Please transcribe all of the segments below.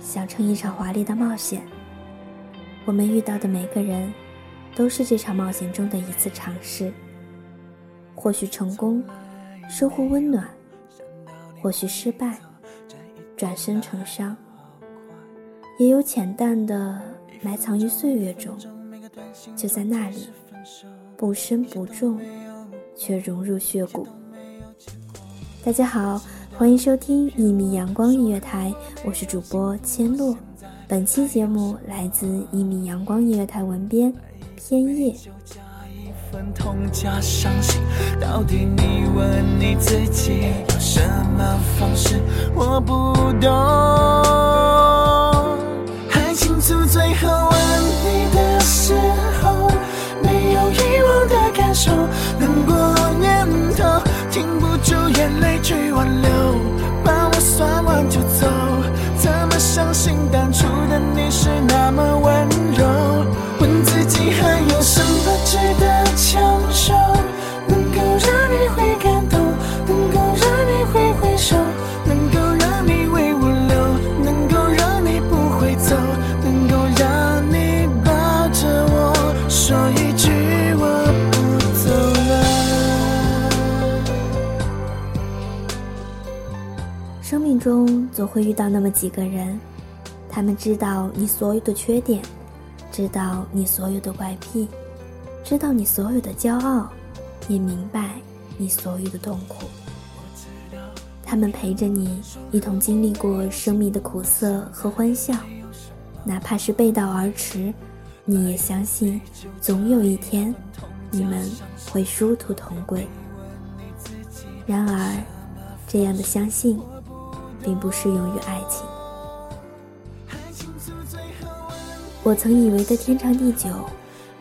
想成一场华丽的冒险，我们遇到的每个人，都是这场冒险中的一次尝试。或许成功，收获温暖；或许失败，转身成伤。也有浅淡的埋藏于岁月中，就在那里，不深不重，却融入血骨。大家好。欢迎收听一米阳光音乐台，我是主播千落。本期节目来自一米阳光音乐台文编偏叶。分痛加伤心，到底你问你自己，有什么方式我不懂。爱情出最后问你的时候，没有遗忘的感受，难过念头，停不住眼泪去挽留，转完就走，怎么相信当初的你是那么温柔？会遇到那么几个人，他们知道你所有的缺点，知道你所有的怪癖，知道你所有的骄傲，也明白你所有的痛苦。他们陪着你一同经历过生命的苦涩和欢笑，哪怕是背道而驰，你也相信总有一天你们会殊途同归。然而，这样的相信并不适用于爱情。我曾以为的天长地久，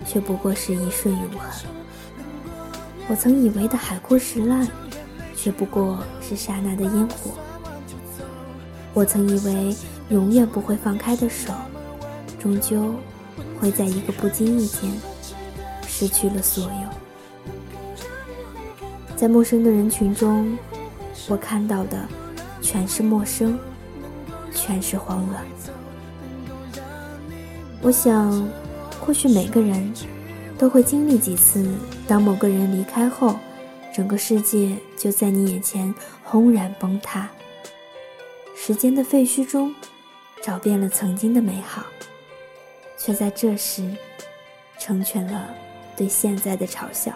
却不过是一瞬永恒；我曾以为的海枯石烂，却不过是刹那的烟火；我曾以为永远不会放开的手，终究会在一个不经意间失去了所有。在陌生的人群中，我看到的全是陌生，全是慌乱。我想，或许每个人都会经历几次，当某个人离开后，整个世界就在你眼前轰然崩塌。时间的废墟中，找遍了曾经的美好，却在这时，成全了对现在的嘲笑。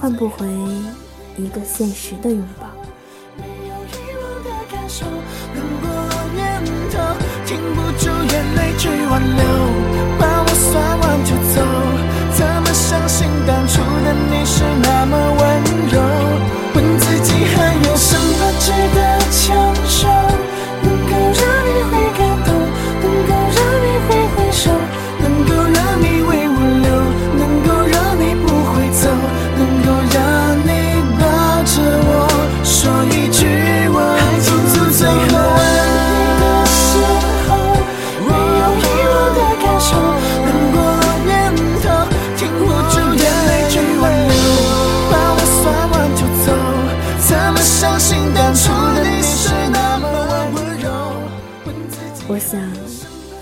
换不回一个现实的拥抱。停不住眼泪去挽留，把我算完就走，怎么相信当初的你是那么温柔？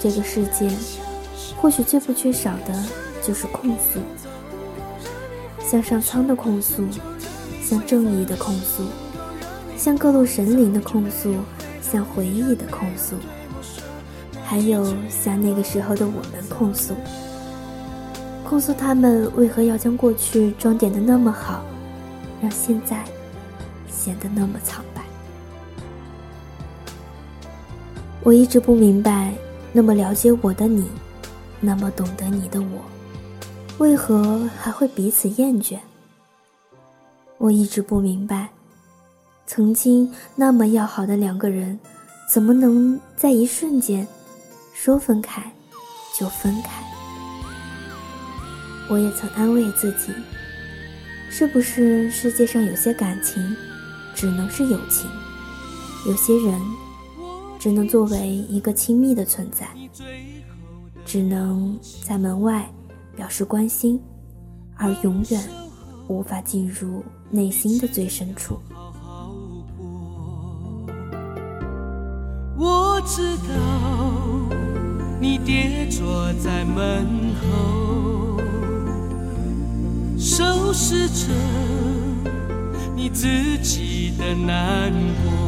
这个世界或许最不缺少的就是控诉，向上苍的控诉，向正义的控诉，向各路神灵的控诉，向回忆的控诉，还有向那个时候的我们控诉。控诉他们为何要将过去装点的那么好，让现在显得那么苍白。我一直不明白，那么了解我的你，那么懂得你的我，为何还会彼此厌倦？我一直不明白，曾经那么要好的两个人，怎么能在一瞬间说分开就分开？我也曾安慰自己，是不是世界上有些感情，只能是友情；有些人，只能作为一个亲密的存在，只能在门外表示关心，而永远无法进入内心的最深处。我知道你跌坐在门后。收拾着你自己的难过，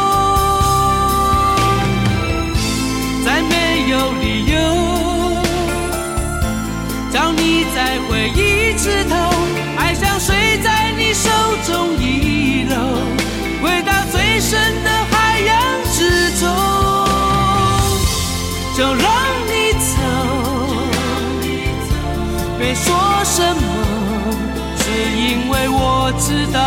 回忆枝头，爱像水在你手中遗漏，回到最深的海洋之中，就让你走。别说什么，只因为我知道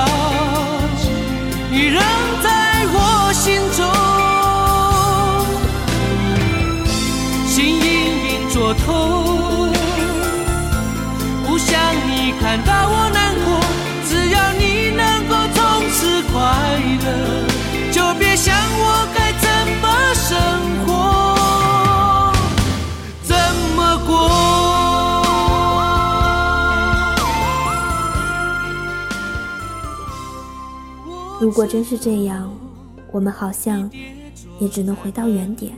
如果真是这样，我们好像也只能回到原点，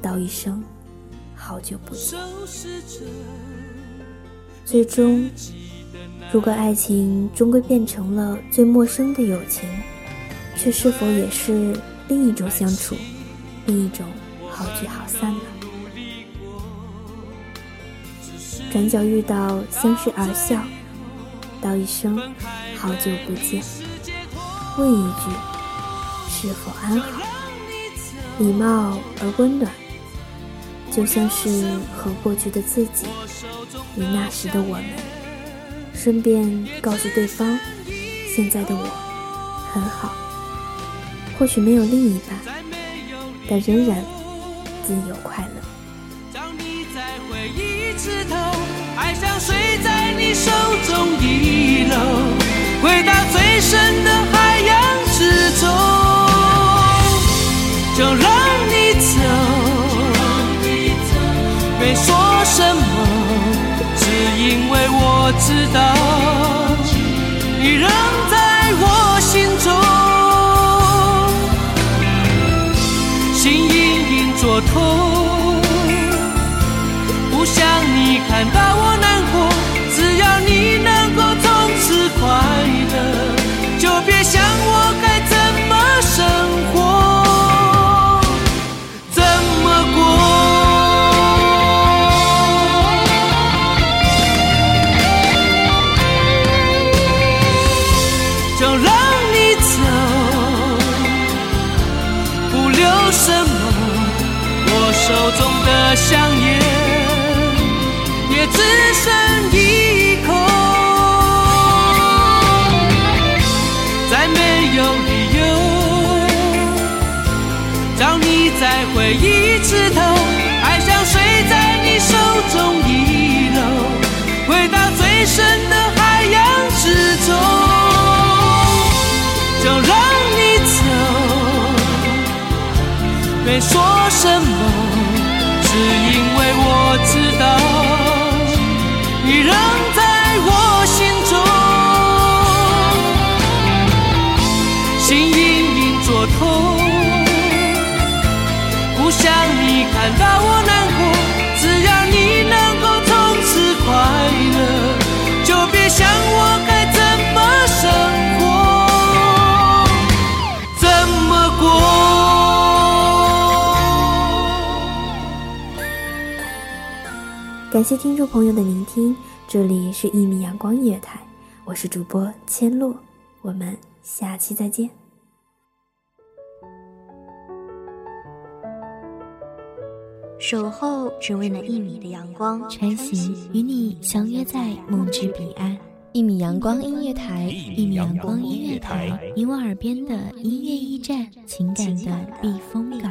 道一声好久不见。最终，如果爱情终归变成了最陌生的友情，却是否也是另一种相处，另一种好聚好散呢？转角遇到，相视而笑，道一声好久不见。问一句：是否安好？礼貌而温暖，就像是和过去的自己与那时的我们，顺便告诉对方，现在的我很好。或许没有另一半，但仍然自由快乐。爱像水在你手中遗漏，回到最深的海洋之中，就让你走，没说什么，只因为我知道你仍在我心中，心隐隐作痛。什么，我手中的香烟也。只剩一口，再没有理由找你再回一次头，爱像水在你手中遗漏，回到最深的没说什么，只因为我知道你仍在我心中，心隐隐作痛。不想你看到我难感谢听众朋友的聆听，这里是一米阳光音乐台，我是主播千落，我们下期再见。守候只为那一米的阳光，穿行与你相约在梦之彼岸。一米阳光音乐台，一米阳光音乐台，你我耳边的音乐驿站，情感的避风港。